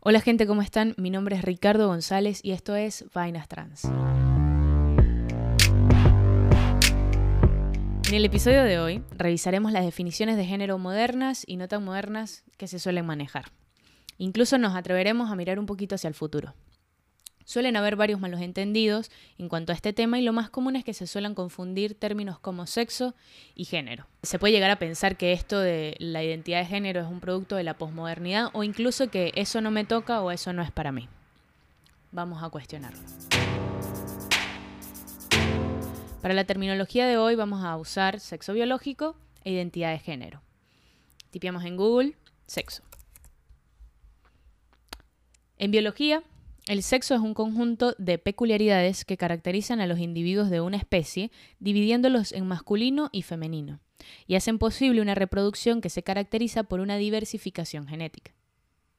Hola gente, ¿cómo están? Mi nombre es Ricardo González y esto es Vainas Trans. En el episodio de hoy revisaremos las definiciones de género modernas y no tan modernas que se suelen manejar. Incluso nos atreveremos a mirar un poquito hacia el futuro. Suelen haber varios malos entendidos en cuanto a este tema y lo más común es que se suelen confundir términos como sexo y género. Se puede llegar a pensar que esto de la identidad de género es un producto de la posmodernidad o incluso que eso no me toca o eso no es para mí. Vamos a cuestionarlo. Para la terminología de hoy vamos a usar sexo biológico e identidad de género. Tipiamos en Google sexo. En biología el sexo es un conjunto de peculiaridades que caracterizan a los individuos de una especie, dividiéndolos en masculino y femenino, y hacen posible una reproducción que se caracteriza por una diversificación genética.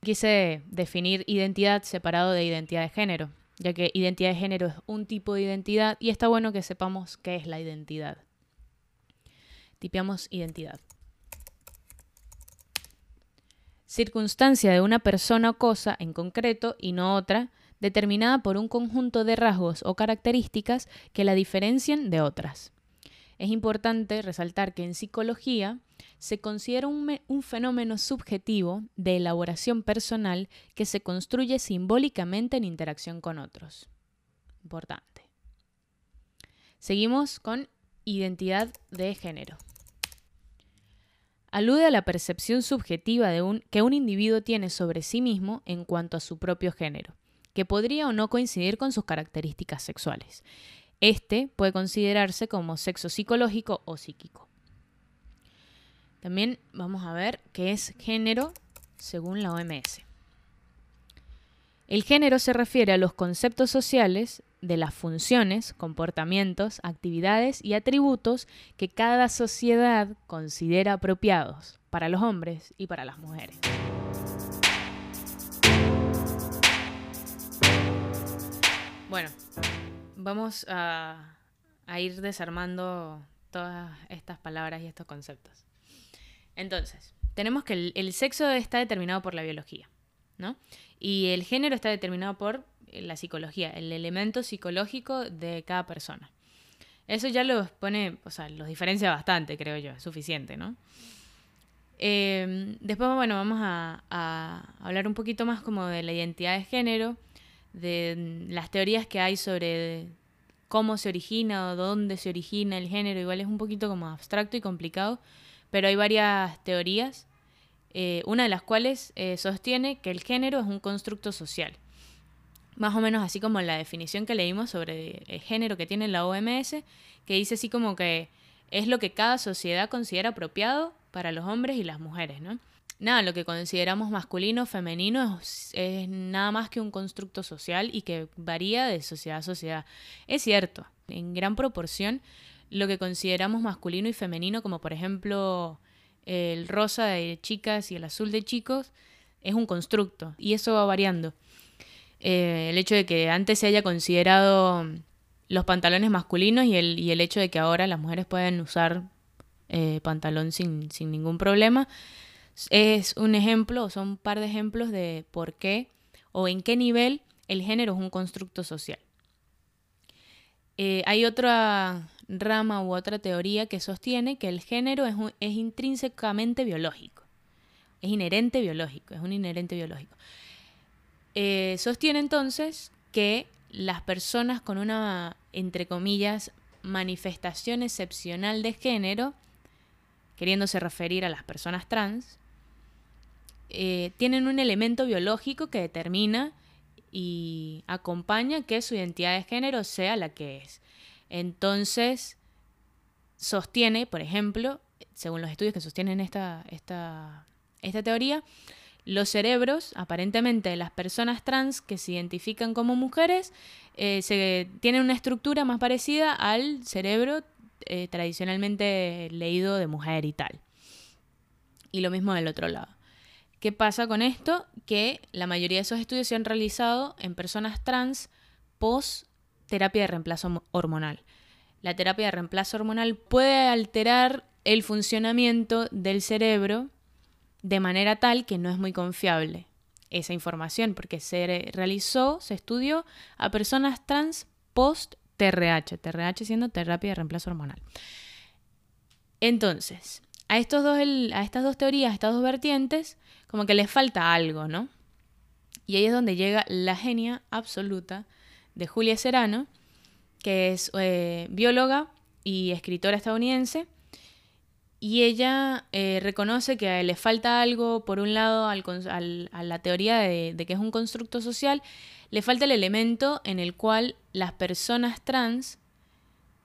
Quise definir identidad separado de identidad de género, ya que identidad de género es un tipo de identidad y está bueno que sepamos qué es la identidad. Tipeamos identidad. Circunstancia de una persona o cosa en concreto y no otra, determinada por un conjunto de rasgos o características que la diferencian de otras. Es importante resaltar que en psicología se considera un, un, fenómeno subjetivo de elaboración personal que se construye simbólicamente en interacción con otros. Importante. Seguimos con identidad de género. Alude a la percepción subjetiva de un, que un individuo tiene sobre sí mismo en cuanto a su propio género que podría o no coincidir con sus características sexuales. Este puede considerarse como sexo psicológico o psíquico. También vamos a ver qué es género según la OMS. El género se refiere a los conceptos sociales de las funciones, comportamientos, actividades y atributos que cada sociedad considera apropiados para los hombres y para las mujeres. Bueno, vamos a, ir desarmando todas estas palabras y estos conceptos. Entonces, tenemos que el, sexo está determinado por la biología, ¿no? Y el género está determinado por la psicología, el elemento psicológico de cada persona. Eso ya los pone, o sea, los diferencia bastante, creo yo, es suficiente, ¿no? Eh, después, bueno, vamos a, hablar un poquito más como de la identidad de género de las teorías que hay sobre cómo se origina o dónde se origina el género, igual es un poquito como abstracto y complicado, pero hay varias teorías, eh, una de las cuales eh, sostiene que el género es un constructo social. Más o menos así como la definición que leímos sobre el género que tiene la OMS, que dice así como que es lo que cada sociedad considera apropiado para los hombres y las mujeres, ¿no? nada, lo que consideramos masculino, femenino, es, nada más que un constructo social y que varía de sociedad a sociedad. Es cierto, en gran proporción, lo que consideramos masculino y femenino, como por ejemplo el rosa de chicas y el azul de chicos, es un constructo y eso va variando. Eh, el hecho de que antes se haya considerado los pantalones masculinos y el, el hecho de que ahora las mujeres pueden usar eh, pantalón sin, sin ningún problema, es un ejemplo, son un par de ejemplos de por qué o en qué nivel el género es un constructo social. Eh, hay otra rama u otra teoría que sostiene que el género es, es intrínsecamente biológico, es inherente biológico, es un inherente biológico. Eh, sostiene entonces que las personas con una, entre comillas, manifestación excepcional de género, queriéndose referir a las personas trans, eh, tienen un elemento biológico que determina y acompaña que su identidad de género sea la que es. Entonces, sostiene, por ejemplo, según los estudios que sostienen esta, esta, esta teoría, los cerebros, aparentemente de las personas trans que se identifican como mujeres, eh, se, tienen una estructura más parecida al cerebro eh, tradicionalmente leído de mujer y tal. Y lo mismo del otro lado. ¿Qué pasa con esto? Que la mayoría de esos estudios se han realizado en personas trans post terapia de reemplazo hormonal. La terapia de reemplazo hormonal puede alterar el funcionamiento del cerebro de manera tal que no es muy confiable. esa información, porque se realizó, se estudió a personas trans post TRH, TRH siendo terapia de reemplazo hormonal. Entonces, a, estos dos, a estas dos teorías, a estas dos vertientes, como que les falta algo, ¿no? Y ahí es donde llega la genia absoluta de Julia Serano, que es eh, bióloga y escritora estadounidense, y ella eh, reconoce que le falta algo, por un lado, a la teoría de, que es un constructo social, le falta el elemento en el cual las personas trans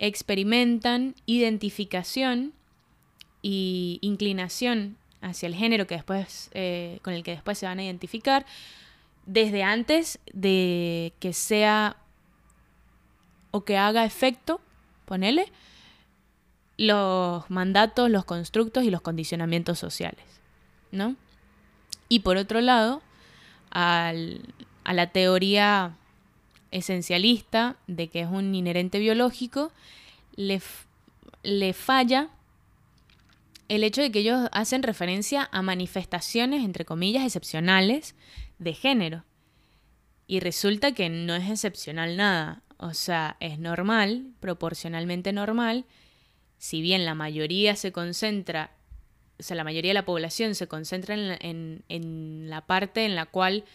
experimentan identificación y inclinación hacia el género que después, eh, con el que después se van a identificar, desde antes de que sea o que haga efecto, ponele, los mandatos, los constructos y los condicionamientos sociales, ¿no? Y por otro lado, a la teoría esencialista de que es un inherente biológico, le, le falla el hecho de que ellos hacen referencia a manifestaciones, entre comillas, excepcionales de género. Y resulta que no es excepcional nada. O sea, es normal, proporcionalmente normal, si bien la mayoría se concentra, o sea, la mayoría de la población se concentra en la, parte en la cual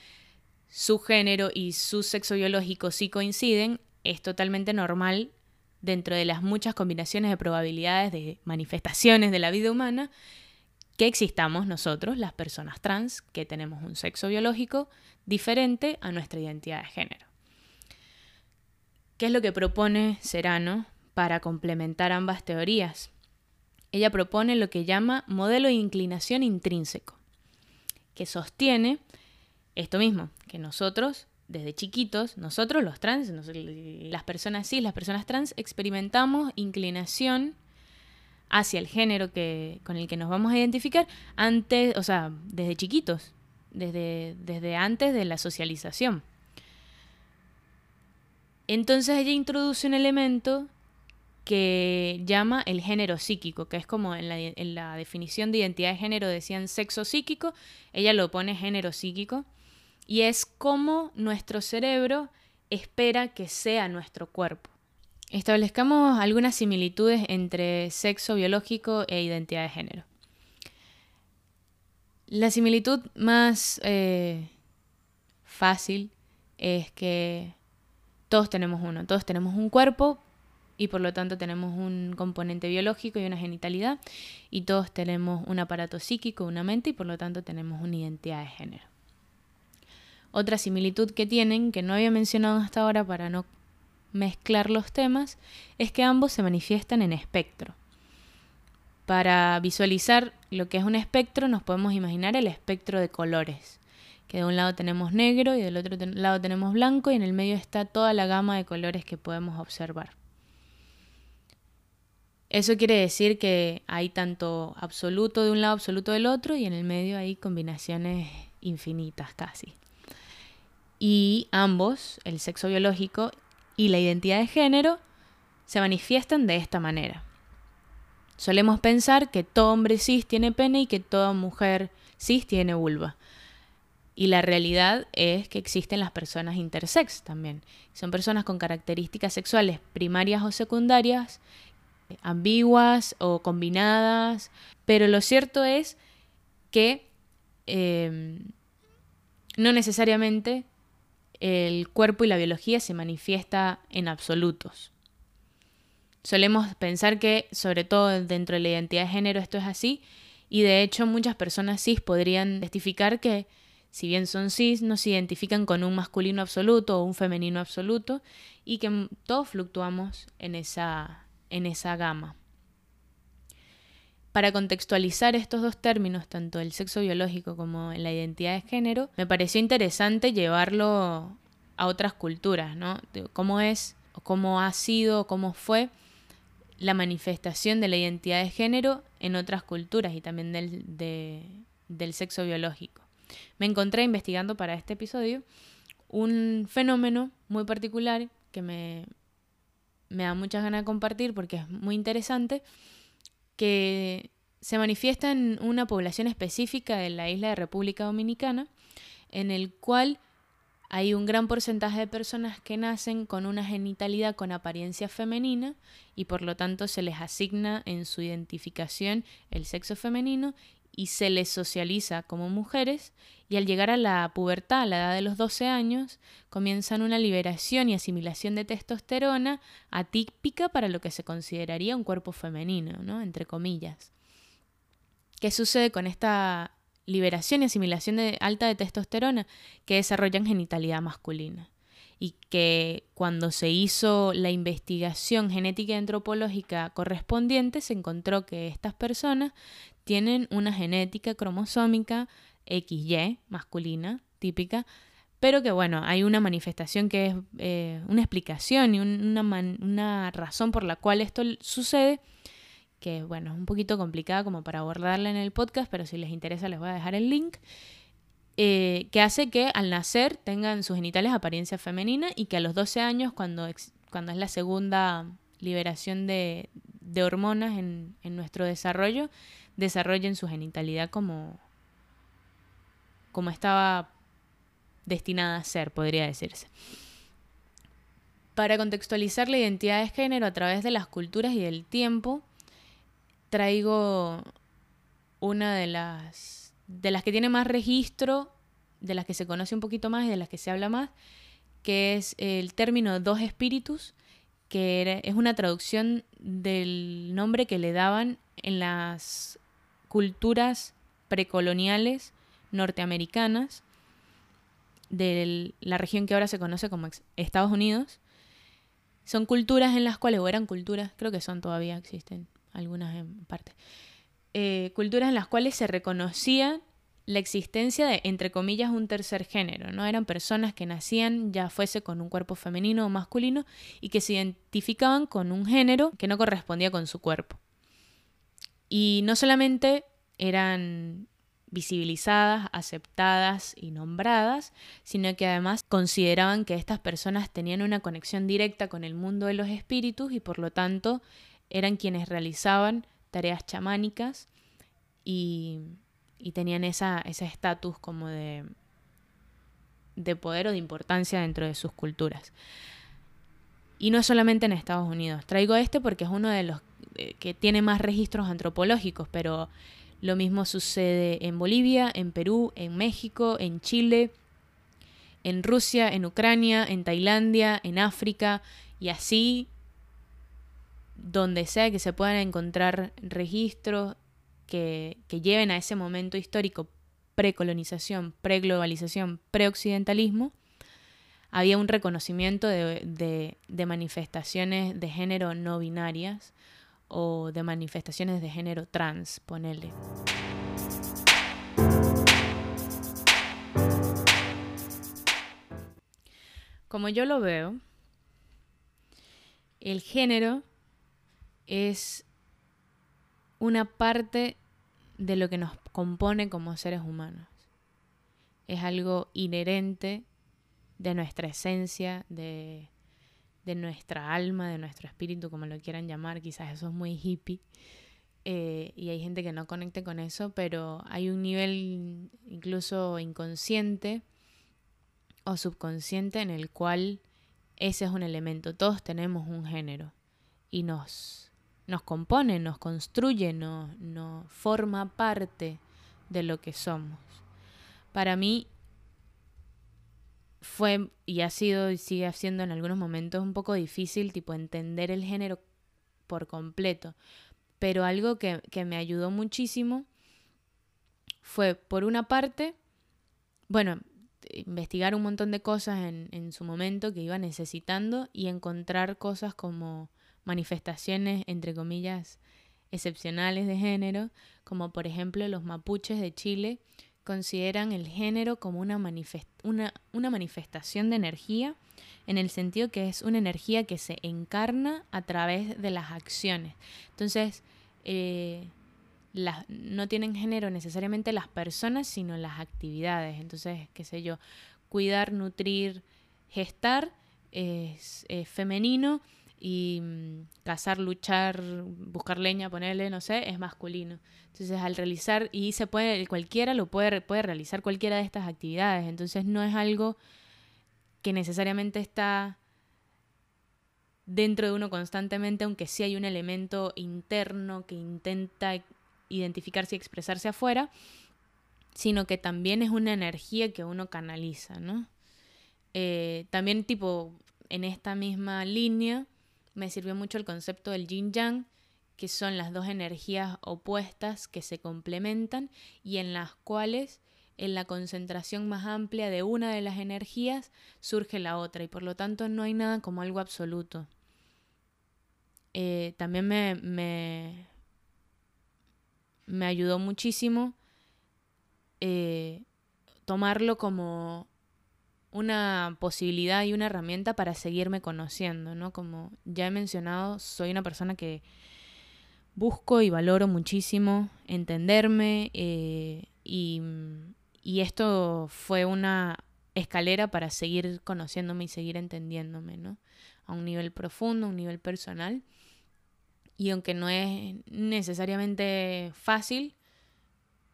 su género y su sexo biológico sí coinciden, es totalmente normal dentro de las muchas combinaciones de probabilidades de manifestaciones de la vida humana que existamos nosotros, las personas trans, que tenemos un sexo biológico diferente a nuestra identidad de género. ¿Qué es lo que propone Serano para complementar ambas teorías. Ella propone lo que llama modelo de inclinación intrínseco, que sostiene esto mismo, que nosotros, desde chiquitos, nosotros los trans, las personas cis, las personas trans, experimentamos inclinación hacia el género que, con el que nos vamos a identificar antes, o sea, desde chiquitos, desde, desde antes de la socialización. Entonces ella introduce un elemento que llama el género psíquico, que es como en la, definición de identidad de género decían sexo psíquico, ella lo pone género psíquico, y es como nuestro cerebro espera que sea nuestro cuerpo. Establezcamos algunas similitudes entre sexo biológico e identidad de género. La similitud más eh, fácil es que todos tenemos uno, todos tenemos un cuerpo, y por lo tanto tenemos un componente biológico y una genitalidad y todos tenemos un aparato psíquico, una mente y por lo tanto tenemos una identidad de género. Otra similitud que tienen, que no había mencionado hasta ahora para no mezclar los temas, es que ambos se manifiestan en espectro. Para visualizar lo que es un espectro nos podemos imaginar el espectro de colores, que de un lado tenemos negro y del otro lado tenemos blanco y en el medio está toda la gama de colores que podemos observar. Eso quiere decir que hay tanto absoluto de un lado, absoluto del otro, y en el medio hay combinaciones infinitas casi. Y ambos, el sexo biológico y la identidad de género, se manifiestan de esta manera. Solemos pensar que todo hombre cis tiene pene y que toda mujer cis tiene vulva. Y la realidad es que existen las personas intersex también. Son personas con características sexuales primarias o secundarias ambiguas o combinadas, pero lo cierto es que em, no necesariamente el cuerpo y la biología se manifiesta en absolutos. Solemos pensar que, sobre todo dentro de la identidad de género, esto es así, y de hecho muchas personas cis podrían testificar que, si bien son cis, no se identifican con un masculino absoluto o un femenino absoluto, y que todos fluctuamos en esa, en esa gama. Para contextualizar estos dos términos, tanto el sexo biológico como la identidad de género, me pareció interesante llevarlo a otras culturas, ¿no? cómo es, cómo ha sido, cómo fue la manifestación de la identidad de género en otras culturas y también del, del sexo biológico. Me encontré investigando para este episodio un fenómeno muy particular que me, me da muchas ganas de compartir porque es muy interesante, que se manifiesta en una población específica de la isla de República Dominicana, en el cual hay un gran porcentaje de personas que nacen con una genitalidad con apariencia femenina y por lo tanto se les asigna en su identificación el sexo femenino y se les socializa como mujeres y al llegar a la pubertad, a la edad de los 12 años, comienzan una liberación y asimilación de testosterona atípica para lo que se consideraría un cuerpo femenino, ¿no? entre comillas. ¿Qué sucede con esta liberación y asimilación de alta de testosterona que desarrollan genitalidad masculina? Y que cuando se hizo la investigación genética y antropológica correspondiente, se encontró que estas personas tienen una genética cromosómica XY masculina, típica, pero que bueno, hay una manifestación que es eh, una explicación y una, una, razón por la cual esto sucede, que bueno, es un poquito complicada como para abordarla en el podcast, pero si les interesa les voy a dejar el link, eh, que hace que al nacer tengan sus genitales apariencia femenina y que a los 12 años, cuando, cuando es la segunda liberación de, de hormonas en, en nuestro desarrollo, desarrollen su genitalidad como, como estaba destinada a ser, podría decirse. Para contextualizar la identidad de género a través de las culturas y del tiempo, traigo una de las, de las que tiene más registro, de las que se conoce un poquito más y de las que se habla más, que es el término dos espíritus, que es una traducción del nombre que le daban en las culturas precoloniales norteamericanas de la región que ahora se conoce como Estados Unidos. Son culturas en las cuales, o eran culturas, creo que son todavía, existen algunas en parte, eh, culturas en las cuales se reconocía la existencia de, entre comillas, un tercer género, ¿no? Eran personas que nacían ya fuese con un cuerpo femenino o masculino y que se identificaban con un género que no correspondía con su cuerpo. Y no solamente eran visibilizadas, aceptadas y nombradas, sino que además consideraban que estas personas tenían una conexión directa con el mundo de los espíritus y por lo tanto eran quienes realizaban tareas chamánicas y, tenían ese estatus como de, de poder o de importancia dentro de sus culturas. Y no solamente en Estados Unidos. Traigo este porque es uno de los eh, que tiene más registros antropológicos, pero lo mismo sucede en Bolivia, en Perú, en México, en Chile, en Rusia, en Ucrania, en Tailandia, en África y así donde sea que se puedan encontrar registros que, lleven a ese momento histórico precolonización, preglobalización, preoccidentalismo, había un reconocimiento de, manifestaciones de género no binarias o de manifestaciones de género trans, ponele. Como yo lo veo, el género es una parte de lo que nos compone como seres humanos. Es algo inherente de nuestra esencia, de, de nuestra alma, de nuestro espíritu, como lo quieran llamar, quizás eso es muy hippie. Eh, y hay gente que no conecte con eso, pero hay un nivel incluso inconsciente o subconsciente en el cual ese es un elemento. Todos tenemos un género y nos, nos compone, nos construye, nos, nos forma parte de lo que somos. Para mí, fue y ha sido y sigue siendo en algunos momentos un poco difícil, tipo, entender el género por completo. Pero algo que, me ayudó muchísimo fue, por una parte, bueno, investigar un montón de cosas en, en su momento que iba necesitando y encontrar cosas como manifestaciones, entre comillas, excepcionales de género, como por ejemplo los mapuches de Chile, consideran el género como una, manifestación de energía, en el sentido que es una energía que se encarna a través de las acciones. Entonces, eh, no tienen género necesariamente las personas, sino las actividades. Entonces, qué sé yo, cuidar, nutrir, gestar es, femenino, y mm, cazar, luchar, buscar leña, ponerle, no sé, es masculino. Entonces, al realizar, y se puede, cualquiera lo puede, puede realizar cualquiera de estas actividades. Entonces, no es algo que necesariamente está dentro de uno constantemente, aunque sí hay un elemento interno que intenta identificarse y expresarse afuera, sino que también es una energía que uno canaliza, ¿no? Eh, también tipo, en esta misma línea, me sirvió mucho el concepto del yin yang, que son las dos energías opuestas que se complementan y en las cuales en la concentración más amplia de una de las energías surge la otra y por lo tanto no hay nada como algo absoluto. Eh, también me, me, me, ayudó muchísimo eh, tomarlo como una posibilidad y una herramienta para seguirme conociendo, ¿no? Como ya he mencionado, soy una persona que busco y valoro muchísimo entenderme eh, y, esto fue una escalera para seguir conociéndome y seguir entendiéndome, ¿no? A un nivel profundo, a un nivel personal. Y aunque no es necesariamente fácil,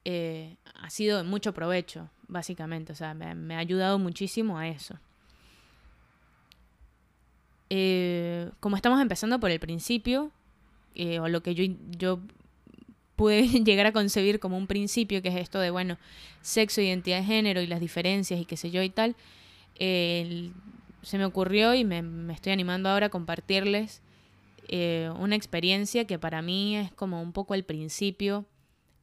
eh, ha sido de mucho provecho, básicamente. O sea, me, ha ayudado muchísimo a eso. Eh, como estamos empezando por el principio, eh, o lo que yo, yo pude llegar a concebir como un principio, que es esto de, bueno, sexo, identidad de género y las diferencias y qué sé yo y tal, se me ocurrió y me, me, estoy animando ahora a compartirles una experiencia que para mí es como un poco el principio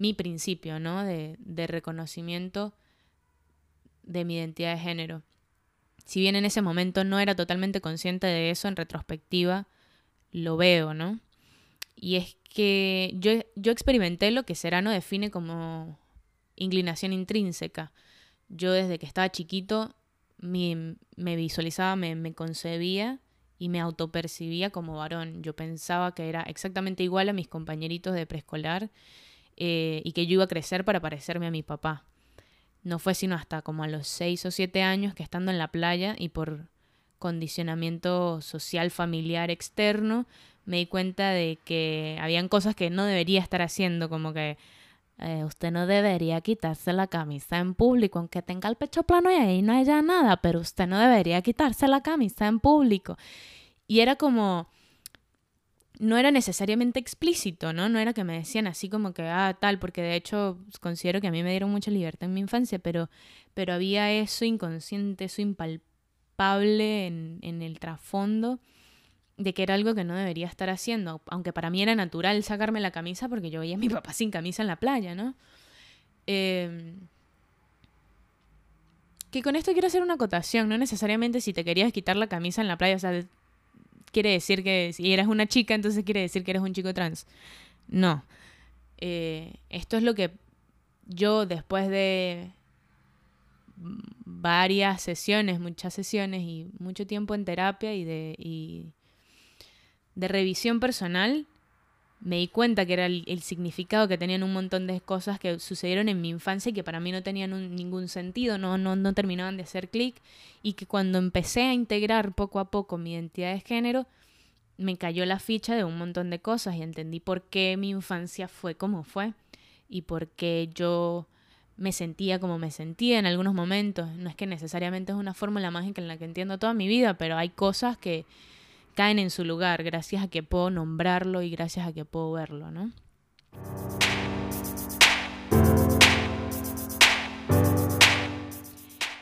mi principio, ¿no? De, de reconocimiento de mi identidad de género. Si bien en ese momento no era totalmente consciente de eso, en retrospectiva lo veo, ¿no? Y es que yo, yo experimenté lo que Serano define como inclinación intrínseca. Yo desde que estaba chiquito me, me visualizaba, me, me concebía y me autopercibía como varón. Yo pensaba que era exactamente igual a mis compañeritos de preescolar eh, y que yo iba a crecer para parecerme a mi papá. No fue sino hasta como a los 6 o 7 años que estando en la playa y por condicionamiento social familiar externo, me di cuenta de que habían cosas que no debería estar haciendo, como que eh, usted no debería quitarse la camisa en público, aunque tenga el pecho plano y ahí no haya nada, pero usted no debería quitarse la camisa en público. Y era como, no era necesariamente explícito, ¿no? No era que me decían así como que, ah, tal, porque de hecho considero que a mí me dieron mucha libertad en mi infancia, pero, pero había eso inconsciente, eso impalpable en, en el trasfondo de que era algo que no debería estar haciendo, aunque para mí era natural sacarme la camisa porque yo veía a mi papá sin camisa en la playa, ¿no? Eh, que con esto quiero hacer una acotación, no necesariamente si te querías quitar la camisa en la playa, o sea, quiere decir que si eres una chica, entonces quiere decir que eres un chico trans. No. Eh, esto es lo que yo después de varias sesiones, muchas sesiones y mucho tiempo en terapia y de, y de revisión personal, me di cuenta que era el, significado que tenían un montón de cosas que sucedieron en mi infancia y que para mí no tenían ningún sentido, no, no, no terminaban de hacer clic y que cuando empecé a integrar poco a poco mi identidad de género, me cayó la ficha de un montón de cosas y entendí por qué mi infancia fue como fue y por qué yo me sentía como me sentía en algunos momentos. No es que necesariamente es una fórmula mágica en la que entiendo toda mi vida, pero hay cosas que caen en su lugar gracias a que puedo nombrarlo y gracias a que puedo verlo, ¿no?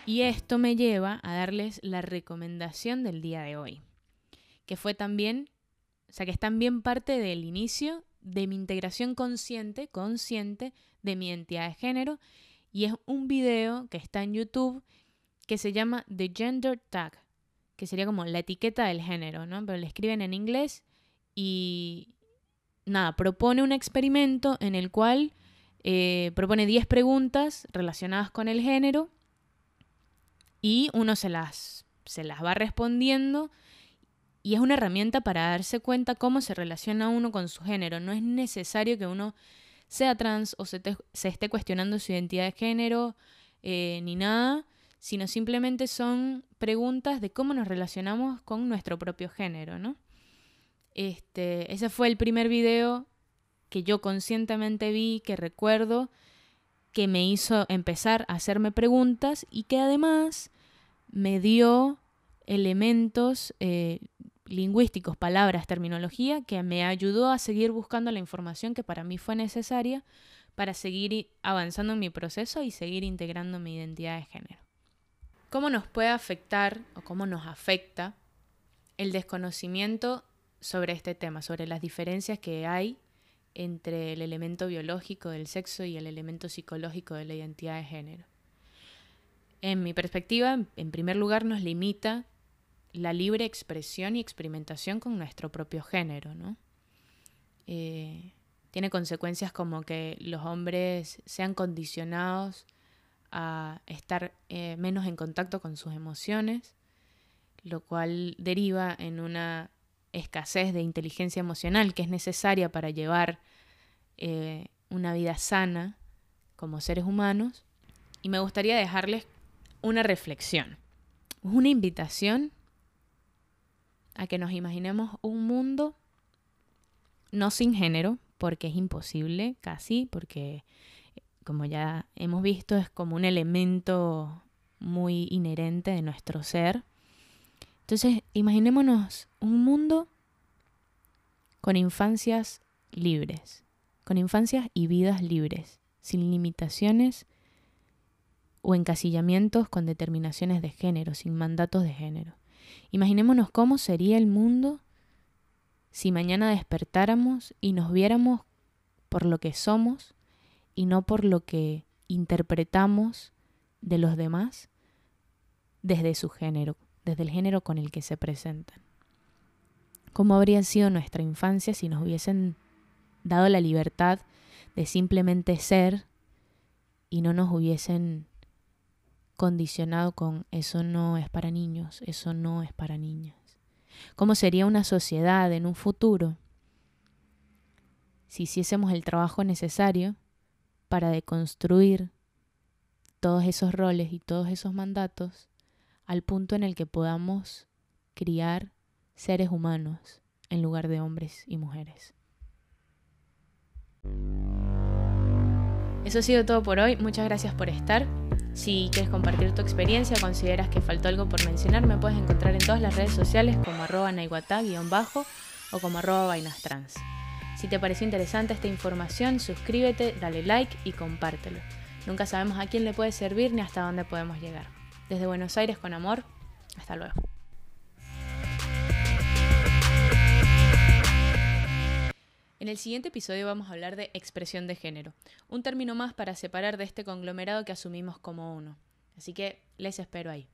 Y esto me lleva a darles la recomendación del día de hoy, que fue también, o sea, que es también parte del inicio de mi integración consciente, consciente de mi identidad de género, y es un video que está en YouTube que se llama The Gender Tag, que sería como la etiqueta del género, ¿no? Pero le escriben en inglés y nada, propone un experimento en el cual eh, propone 10 preguntas relacionadas con el género y uno se las, se las va respondiendo y es una herramienta para darse cuenta cómo se relaciona uno con su género. No es necesario que uno sea trans o se, se esté cuestionando su identidad de género eh, ni nada, sino simplemente son preguntas de cómo nos relacionamos con nuestro propio género, ¿no? Este, ese fue el primer video que yo conscientemente vi, que recuerdo, que me hizo empezar a hacerme preguntas y que además me dio elementos eh, lingüísticos, palabras, terminología, que me ayudó a seguir buscando la información que para mí fue necesaria para seguir avanzando en mi proceso y seguir integrando mi identidad de género. ¿Cómo nos puede afectar o cómo nos afecta el desconocimiento sobre este tema, sobre las diferencias que hay entre el elemento biológico del sexo y el elemento psicológico de la identidad de género? En mi perspectiva, en primer lugar, nos limita la libre expresión y experimentación con nuestro propio género, ¿no? Eh, tiene consecuencias como que los hombres sean condicionados a estar eh, menos en contacto con sus emociones, lo cual deriva en una escasez de inteligencia emocional que es necesaria para llevar eh, una vida sana como seres humanos. Y me gustaría dejarles una reflexión, una invitación a que nos imaginemos un mundo no sin género, porque es imposible casi, porque como ya hemos visto es como un elemento muy inherente de nuestro ser. Entonces, imaginémonos un mundo con infancias libres, con infancias y vidas libres, sin limitaciones o encasillamientos con determinaciones de género, sin mandatos de género. Imaginémonos cómo sería el mundo si mañana despertáramos y nos viéramos por lo que somos y no por lo que interpretamos de los demás desde su género, desde el género con el que se presentan. ¿Cómo habría sido nuestra infancia si nos hubiesen dado la libertad de simplemente ser y no nos hubiesen condicionado con eso no es para niños, eso no es para niñas. ¿Cómo sería una sociedad en un futuro si hiciésemos el trabajo necesario para deconstruir todos esos roles y todos esos mandatos al punto en el que podamos criar seres humanos en lugar de hombres y mujeres? Eso ha sido todo por hoy. Muchas gracias por estar. Si quieres compartir tu experiencia o consideras que faltó algo por mencionar, me puedes encontrar en todas las redes sociales como arroba bajo o como arroba. Si te pareció interesante esta información, suscríbete, dale like y compártelo. Nunca sabemos a quién le puede servir ni hasta dónde podemos llegar. Desde Buenos Aires con amor, hasta luego. En el siguiente episodio vamos a hablar de expresión de género, un término más para separar de este conglomerado que asumimos como uno. Así que les espero ahí.